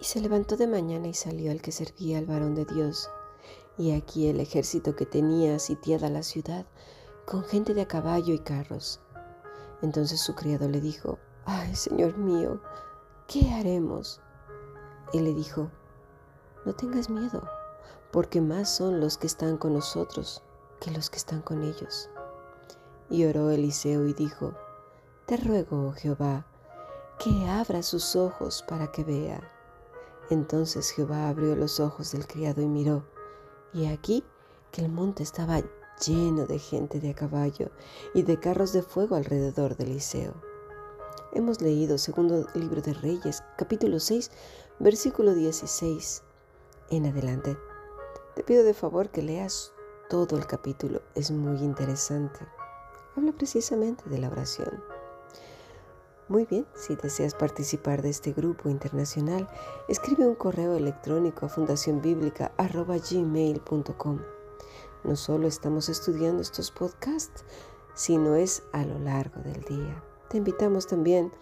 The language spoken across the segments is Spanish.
Y se levantó de mañana y salió al que servía al varón de Dios. Y aquí el ejército que tenía sitiada la ciudad, con gente de a caballo y carros. Entonces su criado le dijo, Ay, Señor mío, ¿qué haremos? Él le dijo, No tengas miedo, porque más son los que están con nosotros que los que están con ellos. Y oró Eliseo y dijo, Te ruego, oh Jehová, que abra sus ojos para que vea. Entonces Jehová abrió los ojos del criado y miró, y aquí que el monte estaba lleno de gente de a caballo y de carros de fuego alrededor de Eliseo. Hemos leído segundo libro de Reyes, capítulo 6, versículo 16 en adelante. Te pido de favor que leas todo el capítulo, es muy interesante. Habla precisamente de la oración. Muy bien, si deseas participar de este grupo internacional, escribe un correo electrónico a fundacionbiblica.gmail.com. No solo estamos estudiando estos podcasts, sino es a lo largo del día. Te invitamos también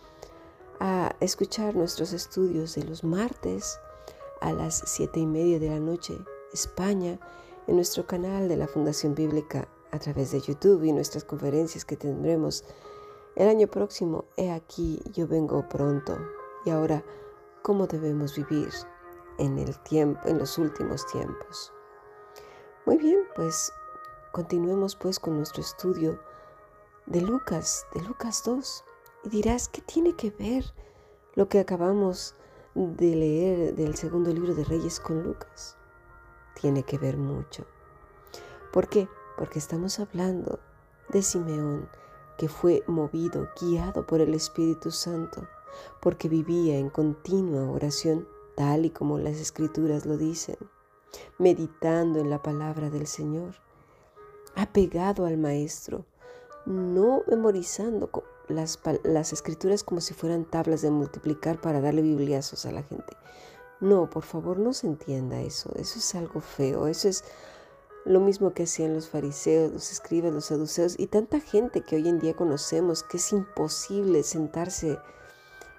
a escuchar nuestros estudios de los martes a las siete y media de la noche, España, en nuestro canal de la Fundación Bíblica a través de YouTube y nuestras conferencias que tendremos el año próximo, he aquí, yo vengo pronto. Y ahora, ¿cómo debemos vivir en el tiempo, en los últimos tiempos? Muy bien, pues continuemos pues con nuestro estudio de Lucas, de Lucas 2. Y dirás, ¿qué tiene que ver lo que acabamos de leer del segundo libro de Reyes con Lucas? Tiene que ver mucho. ¿Por qué? Porque estamos hablando de Simeón, que fue movido, guiado por el Espíritu Santo, porque vivía en continua oración, tal y como las escrituras lo dicen, meditando en la palabra del Señor, apegado al Maestro, no memorizando las, escrituras como si fueran tablas de multiplicar para darle bibliazos a la gente. No, por favor, no se entienda eso. Eso es algo feo. Eso es lo mismo que hacían los fariseos, los escribas, los saduceos y tanta gente que hoy en día conocemos que es imposible sentarse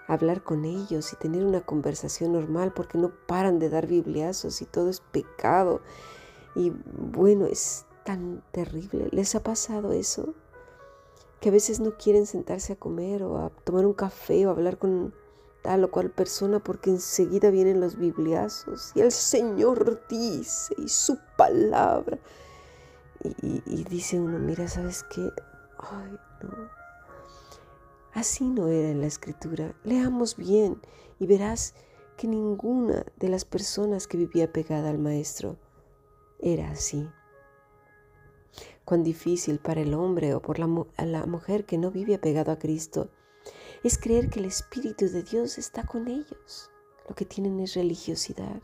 a hablar con ellos y tener una conversación normal porque no paran de dar bibliazos y todo es pecado. Y bueno, es tan terrible. ¿Les ha pasado eso? Que a veces no quieren sentarse a comer o a tomar un café o a hablar con tal o cual persona porque enseguida vienen los bibliazos y el Señor dice y su palabra. Y, dice uno, mira, ¿sabes qué? Ay, no. Así no era en la escritura. Leamos bien y verás que ninguna de las personas que vivía pegada al Maestro era así. Cuán difícil para el hombre o por la, la mujer que no vive apegado a Cristo es creer que el Espíritu de Dios está con ellos. Lo que tienen es religiosidad.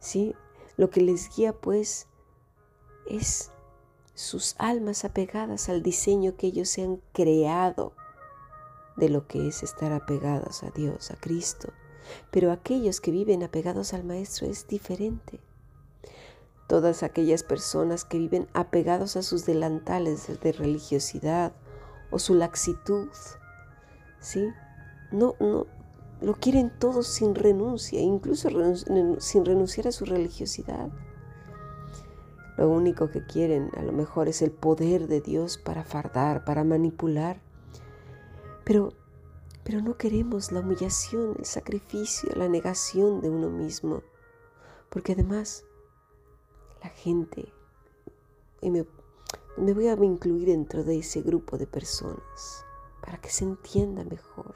¿Sí? Lo que les guía pues es sus almas apegadas al diseño que ellos se han creado de lo que es estar apegados a Dios, a Cristo. Pero aquellos que viven apegados al Maestro es diferente. Todas aquellas personas que viven apegados a sus delantales de religiosidad o su laxitud, ¿sí? No, no, lo quieren todos sin renuncia, incluso sin renunciar a su religiosidad. Lo único que quieren a lo mejor es el poder de Dios para fardar, para manipular. Pero, pero no queremos la humillación, el sacrificio, la negación de uno mismo. Porque además la gente, y me me voy a incluir dentro de ese grupo de personas para que se entienda mejor.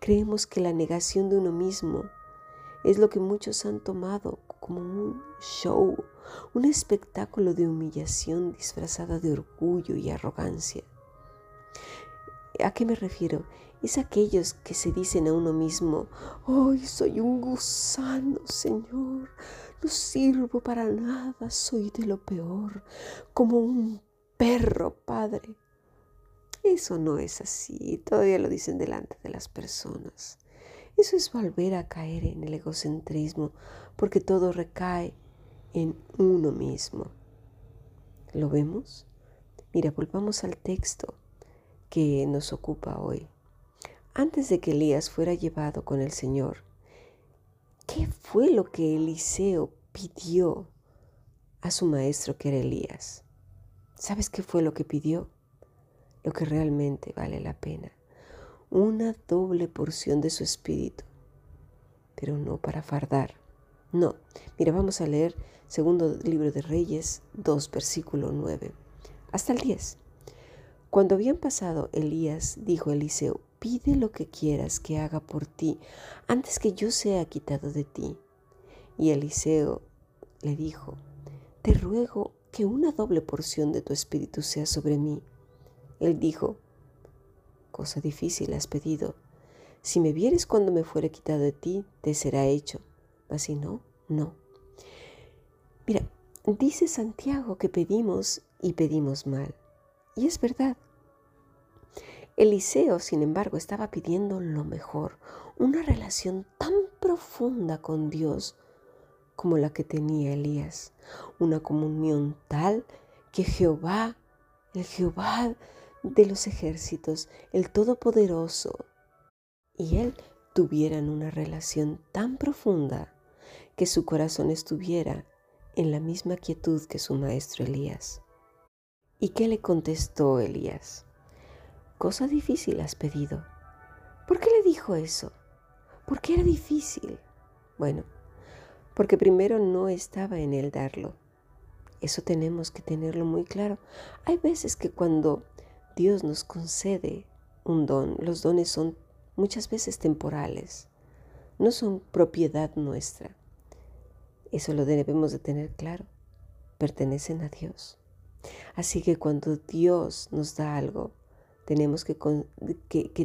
Creemos que la negación de uno mismo es lo que muchos han tomado como un show, un espectáculo de humillación disfrazada de orgullo y arrogancia. ¿A qué me refiero? Es aquellos que se dicen a uno mismo, ¡ay, soy un gusano, Señor! No sirvo para nada, soy de lo peor, como un perro, Padre. Eso no es así, todavía lo dicen delante de las personas. Eso es volver a caer en el egocentrismo, porque todo recae en uno mismo. ¿Lo vemos? Mira, volvamos al texto que nos ocupa hoy. Antes de que Elías fuera llevado con el Señor, ¿qué fue lo que Eliseo pidió a su maestro que era Elías? ¿Sabes qué fue lo que pidió? Lo que realmente vale la pena. Una doble porción de su espíritu, pero no para fardar. No, mira, vamos a leer segundo libro de Reyes 2, versículo 9, hasta el 10. Cuando habían pasado Elías, dijo Eliseo, pide lo que quieras que haga por ti antes que yo sea quitado de ti. Y Eliseo le dijo, te ruego que una doble porción de tu espíritu sea sobre mí. Él dijo, cosa difícil has pedido. Si me vieres cuando me fuere quitado de ti, te será hecho. Mas si no, no. Mira, dice Santiago que pedimos y pedimos mal. Y es verdad. Eliseo, sin embargo, estaba pidiendo lo mejor, una relación tan profunda con Dios como la que tenía Elías, una comunión tal que Jehová, el Jehová de los ejércitos, el Todopoderoso, y él tuvieran una relación tan profunda que su corazón estuviera en la misma quietud que su maestro Elías. ¿Y qué le contestó Elías? Cosa difícil has pedido. ¿Por qué le dijo eso? ¿Por qué era difícil? Bueno, porque primero no estaba en él darlo. Eso tenemos que tenerlo muy claro. Hay veces que cuando Dios nos concede un don, los dones son muchas veces temporales, no son propiedad nuestra. Eso lo debemos de tener claro. Pertenecen a Dios. Así que cuando Dios nos da algo, tenemos que,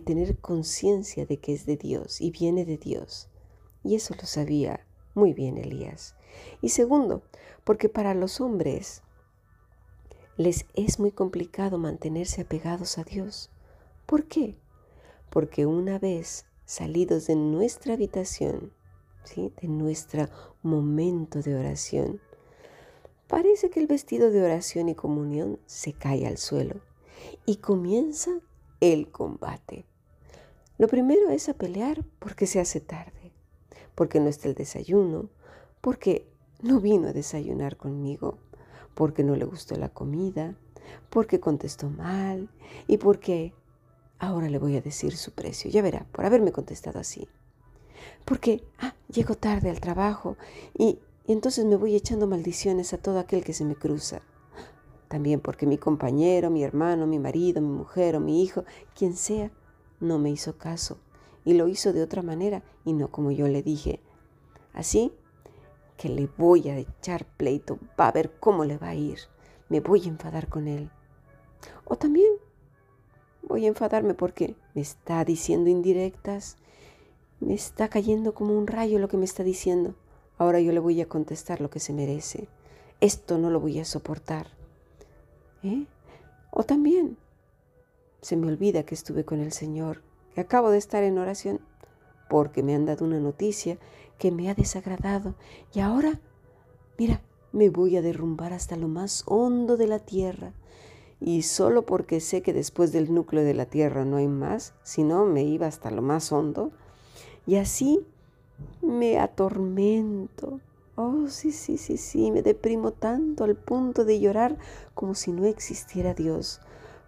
tener conciencia de que es de Dios y viene de Dios. Y eso lo sabía muy bien Elías. Y segundo, porque para los hombres les es muy complicado mantenerse apegados a Dios. ¿Por qué? Porque una vez salidos de nuestra habitación, ¿sí? de nuestro momento de oración, parece que el vestido de oración y comunión se cae al suelo y comienza el combate. Lo primero es a pelear porque se hace tarde, porque no está el desayuno, porque no vino a desayunar conmigo, porque no le gustó la comida, porque contestó mal y porque ahora le voy a decir su precio. Ya verá, por haberme contestado así. Porque, ah, llego tarde al trabajo y, y entonces me voy echando maldiciones a todo aquel que se me cruza. También porque mi compañero, mi hermano, mi marido, mi mujer o mi hijo, quien sea, no me hizo caso y lo hizo de otra manera y no como yo le dije. Así que le voy a echar pleito, va a ver cómo le va a ir, me voy a enfadar con él. O también voy a enfadarme porque me está diciendo indirectas, me está cayendo como un rayo lo que me está diciendo. Ahora yo le voy a contestar lo que se merece. Esto no lo voy a soportar. ¿Eh? O también se me olvida que estuve con el Señor, que acabo de estar en oración, porque me han dado una noticia que me ha desagradado. Y ahora, mira, me voy a derrumbar hasta lo más hondo de la tierra. Y solo porque sé que después del núcleo de la tierra no hay más, sino me iba hasta lo más hondo, y así me atormento. Oh, sí, sí, sí, sí, me deprimo tanto al punto de llorar como si no existiera Dios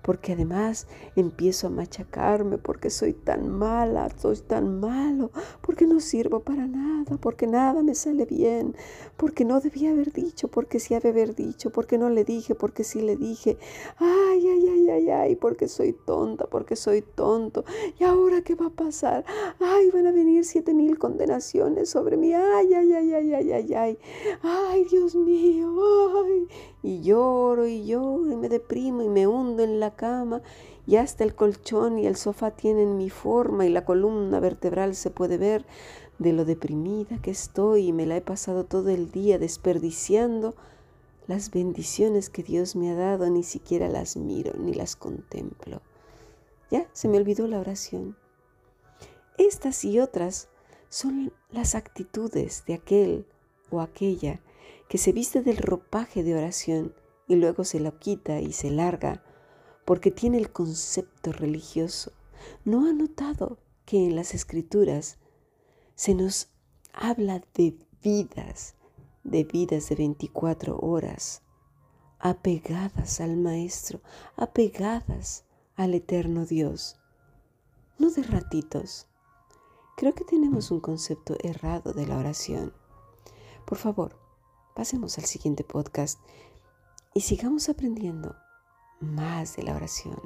porque además empiezo a machacarme porque soy tan mala, soy tan malo, porque no sirvo para nada, porque nada me sale bien, porque no debía haber dicho, porque sí había haber dicho, porque no le dije, porque sí le dije, ay, ay, ay, ay, ay, porque soy tonta, porque soy tonto, y ahora qué va a pasar, ay, van a venir siete mil condenaciones sobre mí, ay, ay, ay, ay, ay, ay, ay, ay, Dios mío, y lloro y lloro y me deprimo y me hundo en la cama y hasta el colchón y el sofá tienen mi forma y la columna vertebral se puede ver de lo deprimida que estoy y me la he pasado todo el día desperdiciando las bendiciones que Dios me ha dado, ni siquiera las miro ni las contemplo. Ya se me olvidó la oración. Estas y otras son las actitudes de aquel o aquella que se viste del ropaje de oración y luego se lo quita y se larga porque tiene el concepto religioso. ¿No ha notado que en las escrituras se nos habla de vidas, de vidas de 24 horas, apegadas al Maestro, apegadas al eterno Dios, no de ratitos. Creo que tenemos un concepto errado de la oración. Por favor, pasemos al siguiente podcast y sigamos aprendiendo más de la oración.